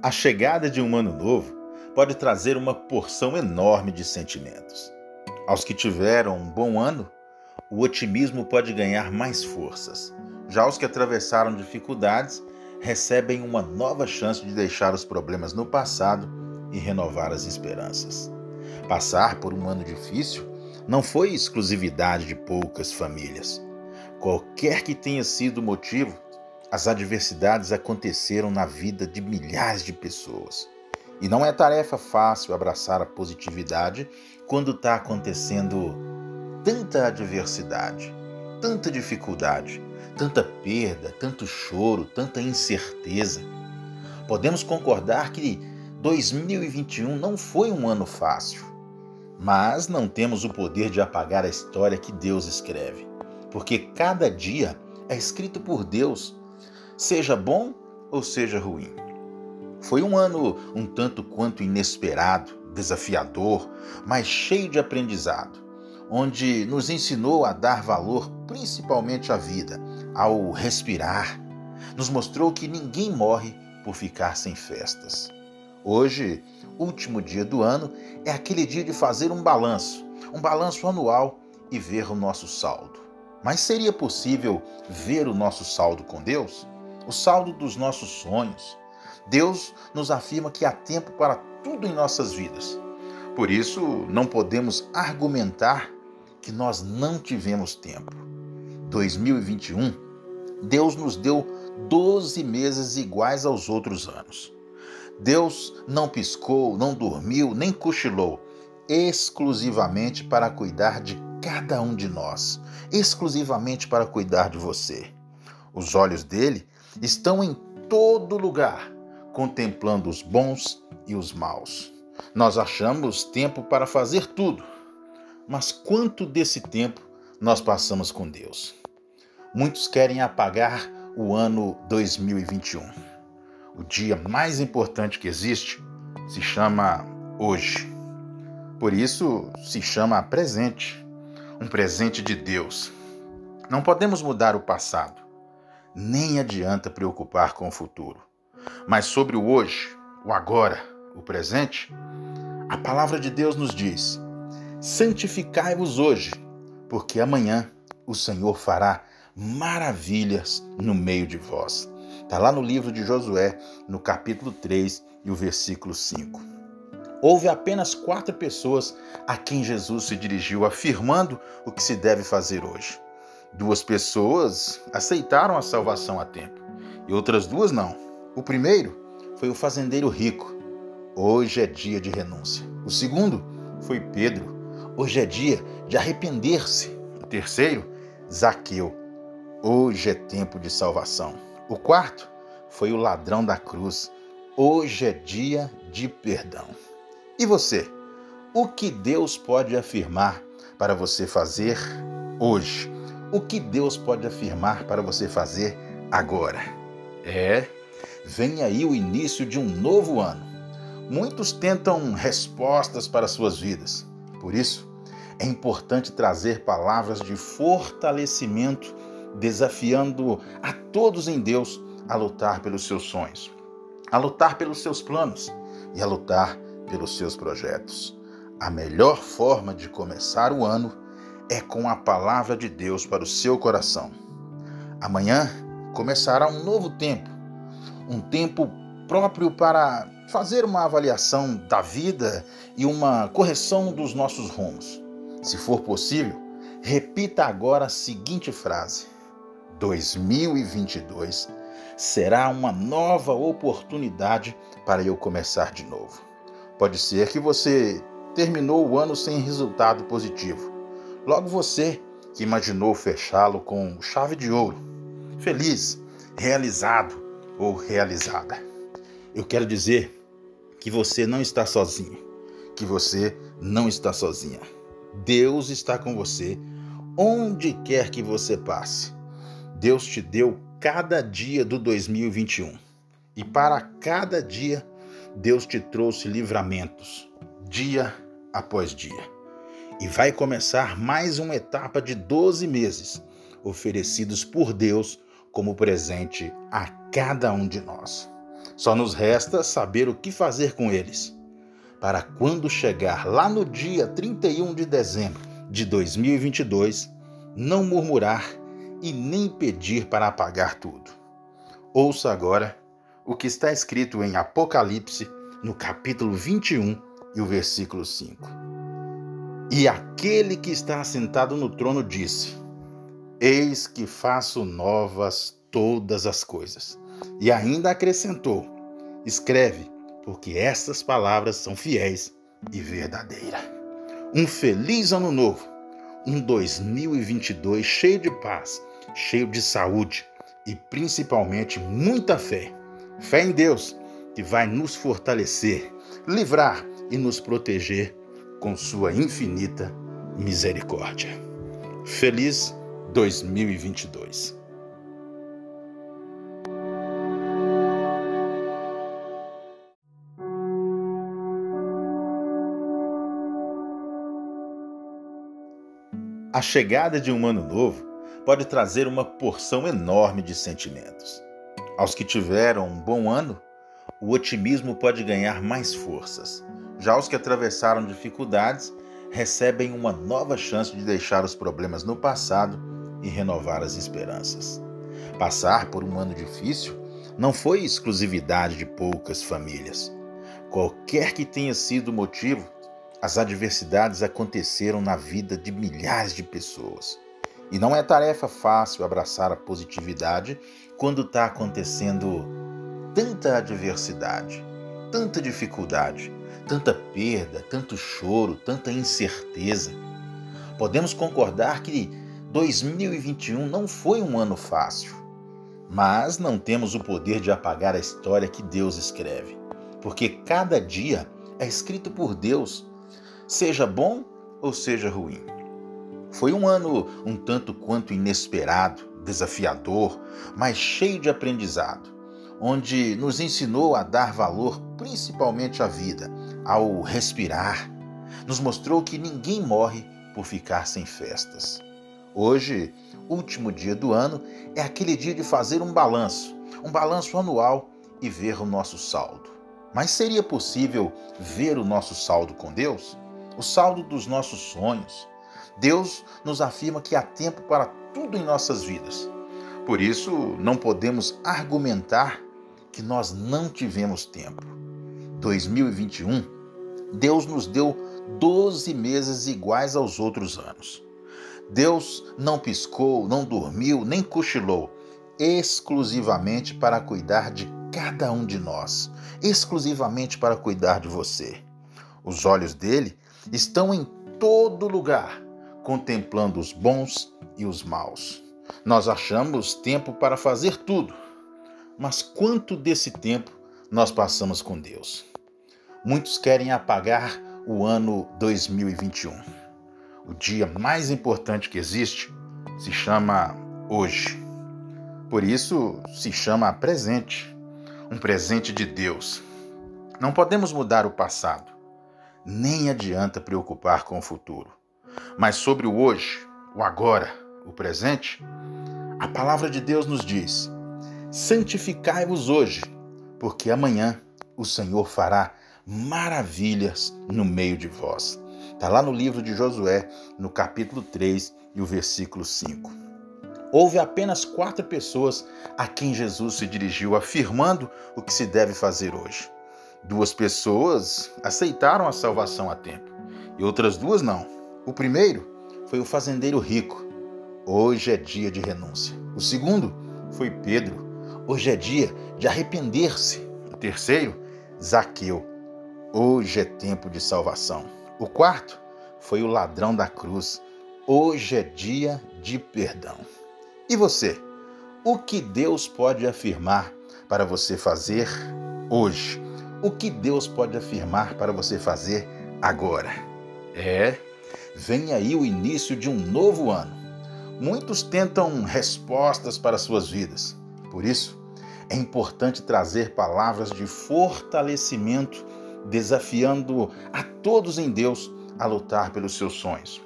A chegada de um ano novo pode trazer uma porção enorme de sentimentos. Aos que tiveram um bom ano, o otimismo pode ganhar mais forças. Já os que atravessaram dificuldades recebem uma nova chance de deixar os problemas no passado e renovar as esperanças. Passar por um ano difícil não foi exclusividade de poucas famílias. Qualquer que tenha sido o motivo, as adversidades aconteceram na vida de milhares de pessoas. E não é tarefa fácil abraçar a positividade quando está acontecendo tanta adversidade, tanta dificuldade, tanta perda, tanto choro, tanta incerteza. Podemos concordar que 2021 não foi um ano fácil, mas não temos o poder de apagar a história que Deus escreve, porque cada dia é escrito por Deus seja bom ou seja ruim. Foi um ano um tanto quanto inesperado, desafiador, mas cheio de aprendizado, onde nos ensinou a dar valor principalmente à vida, ao respirar. Nos mostrou que ninguém morre por ficar sem festas. Hoje, último dia do ano, é aquele dia de fazer um balanço, um balanço anual e ver o nosso saldo. Mas seria possível ver o nosso saldo com Deus? O saldo dos nossos sonhos. Deus nos afirma que há tempo para tudo em nossas vidas. Por isso, não podemos argumentar que nós não tivemos tempo. 2021, Deus nos deu 12 meses iguais aos outros anos. Deus não piscou, não dormiu, nem cochilou, exclusivamente para cuidar de cada um de nós, exclusivamente para cuidar de você. Os olhos dele estão em todo lugar, contemplando os bons e os maus. Nós achamos tempo para fazer tudo, mas quanto desse tempo nós passamos com Deus? Muitos querem apagar o ano 2021. O dia mais importante que existe se chama hoje. Por isso se chama presente, um presente de Deus. Não podemos mudar o passado, nem adianta preocupar com o futuro. Mas sobre o hoje, o agora, o presente, a palavra de Deus nos diz: santificai-vos hoje, porque amanhã o Senhor fará maravilhas no meio de vós. Está lá no livro de Josué, no capítulo 3 e o versículo 5. Houve apenas quatro pessoas a quem Jesus se dirigiu afirmando o que se deve fazer hoje. Duas pessoas aceitaram a salvação a tempo e outras duas não. O primeiro foi o fazendeiro rico. Hoje é dia de renúncia. O segundo foi Pedro. Hoje é dia de arrepender-se. O terceiro, Zaqueu. Hoje é tempo de salvação. O quarto foi o ladrão da cruz. Hoje é dia de perdão. E você? O que Deus pode afirmar para você fazer hoje? O que Deus pode afirmar para você fazer agora. É, vem aí o início de um novo ano. Muitos tentam respostas para suas vidas. Por isso, é importante trazer palavras de fortalecimento, desafiando a todos em Deus a lutar pelos seus sonhos, a lutar pelos seus planos e a lutar pelos seus projetos. A melhor forma de começar o ano é com a palavra de Deus para o seu coração. Amanhã começará um novo tempo, um tempo próprio para fazer uma avaliação da vida e uma correção dos nossos rumos. Se for possível, repita agora a seguinte frase: 2022 será uma nova oportunidade para eu começar de novo. Pode ser que você terminou o ano sem resultado positivo Logo você que imaginou fechá-lo com chave de ouro, feliz, realizado ou realizada. Eu quero dizer que você não está sozinho, que você não está sozinha. Deus está com você onde quer que você passe. Deus te deu cada dia do 2021 e para cada dia Deus te trouxe livramentos, dia após dia e vai começar mais uma etapa de 12 meses, oferecidos por Deus como presente a cada um de nós. Só nos resta saber o que fazer com eles. Para quando chegar lá no dia 31 de dezembro de 2022, não murmurar e nem pedir para apagar tudo. Ouça agora o que está escrito em Apocalipse, no capítulo 21 e o versículo 5. E aquele que está assentado no trono disse: Eis que faço novas todas as coisas. E ainda acrescentou: Escreve, porque estas palavras são fiéis e verdadeiras. Um feliz ano novo, um 2022 cheio de paz, cheio de saúde e principalmente muita fé. Fé em Deus, que vai nos fortalecer, livrar e nos proteger com sua infinita misericórdia. Feliz 2022. A chegada de um ano novo pode trazer uma porção enorme de sentimentos. Aos que tiveram um bom ano, o otimismo pode ganhar mais forças. Já os que atravessaram dificuldades recebem uma nova chance de deixar os problemas no passado e renovar as esperanças. Passar por um ano difícil não foi exclusividade de poucas famílias. Qualquer que tenha sido o motivo, as adversidades aconteceram na vida de milhares de pessoas. E não é tarefa fácil abraçar a positividade quando está acontecendo tanta adversidade, tanta dificuldade, tanta perda, tanto choro, tanta incerteza. Podemos concordar que 2021 não foi um ano fácil, mas não temos o poder de apagar a história que Deus escreve, porque cada dia é escrito por Deus seja bom ou seja ruim. Foi um ano um tanto quanto inesperado, desafiador, mas cheio de aprendizado, onde nos ensinou a dar valor principalmente à vida, ao respirar. Nos mostrou que ninguém morre por ficar sem festas. Hoje, último dia do ano, é aquele dia de fazer um balanço, um balanço anual e ver o nosso saldo. Mas seria possível ver o nosso saldo com Deus? o saldo dos nossos sonhos. Deus nos afirma que há tempo para tudo em nossas vidas. Por isso, não podemos argumentar que nós não tivemos tempo. 2021, Deus nos deu 12 meses iguais aos outros anos. Deus não piscou, não dormiu, nem cochilou, exclusivamente para cuidar de cada um de nós, exclusivamente para cuidar de você. Os olhos dele estão em todo lugar, contemplando os bons e os maus. Nós achamos tempo para fazer tudo, mas quanto desse tempo nós passamos com Deus? Muitos querem apagar o ano 2021. O dia mais importante que existe se chama hoje. Por isso se chama presente, um presente de Deus. Não podemos mudar o passado, nem adianta preocupar com o futuro. Mas sobre o hoje, o agora, o presente, a palavra de Deus nos diz: santificai-vos hoje, porque amanhã o Senhor fará maravilhas no meio de vós. Está lá no livro de Josué, no capítulo 3 e o versículo 5. Houve apenas quatro pessoas a quem Jesus se dirigiu, afirmando o que se deve fazer hoje. Duas pessoas aceitaram a salvação a tempo e outras duas não. O primeiro foi o fazendeiro rico. Hoje é dia de renúncia. O segundo foi Pedro. Hoje é dia de arrepender-se. O terceiro, Zaqueu. Hoje é tempo de salvação. O quarto foi o ladrão da cruz. Hoje é dia de perdão. E você? O que Deus pode afirmar para você fazer hoje? o que Deus pode afirmar para você fazer agora. É, vem aí o início de um novo ano. Muitos tentam respostas para suas vidas. Por isso, é importante trazer palavras de fortalecimento, desafiando a todos em Deus a lutar pelos seus sonhos,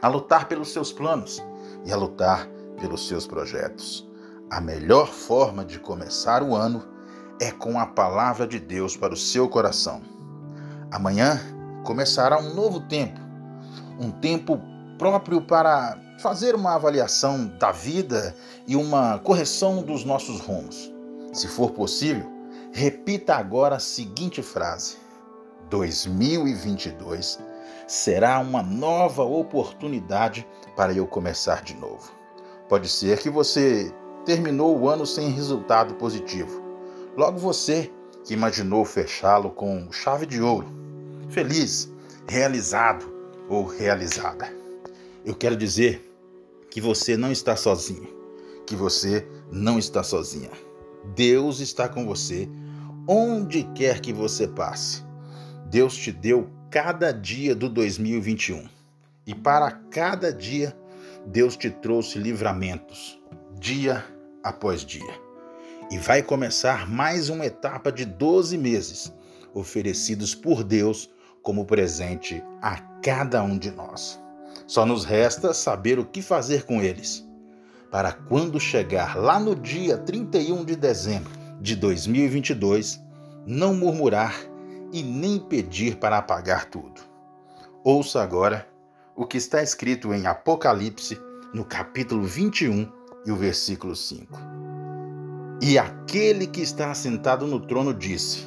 a lutar pelos seus planos e a lutar pelos seus projetos. A melhor forma de começar o ano é com a palavra de Deus para o seu coração. Amanhã começará um novo tempo, um tempo próprio para fazer uma avaliação da vida e uma correção dos nossos rumos. Se for possível, repita agora a seguinte frase: 2022 será uma nova oportunidade para eu começar de novo. Pode ser que você terminou o ano sem resultado positivo. Logo você que imaginou fechá-lo com chave de ouro, feliz, realizado ou realizada. Eu quero dizer que você não está sozinho, que você não está sozinha. Deus está com você onde quer que você passe. Deus te deu cada dia do 2021 e para cada dia Deus te trouxe livramentos, dia após dia. E vai começar mais uma etapa de 12 meses oferecidos por Deus como presente a cada um de nós. Só nos resta saber o que fazer com eles, para quando chegar lá no dia 31 de dezembro de 2022, não murmurar e nem pedir para apagar tudo. Ouça agora o que está escrito em Apocalipse, no capítulo 21 e o versículo 5. E aquele que está assentado no trono disse: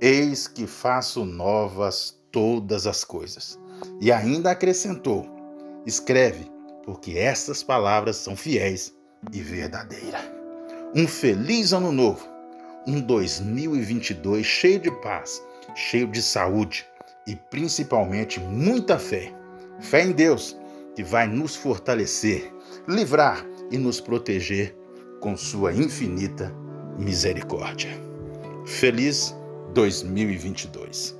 Eis que faço novas todas as coisas. E ainda acrescentou: Escreve, porque estas palavras são fiéis e verdadeiras. Um feliz ano novo, um 2022 cheio de paz, cheio de saúde e principalmente muita fé. Fé em Deus, que vai nos fortalecer, livrar e nos proteger com sua infinita misericórdia. Feliz 2022.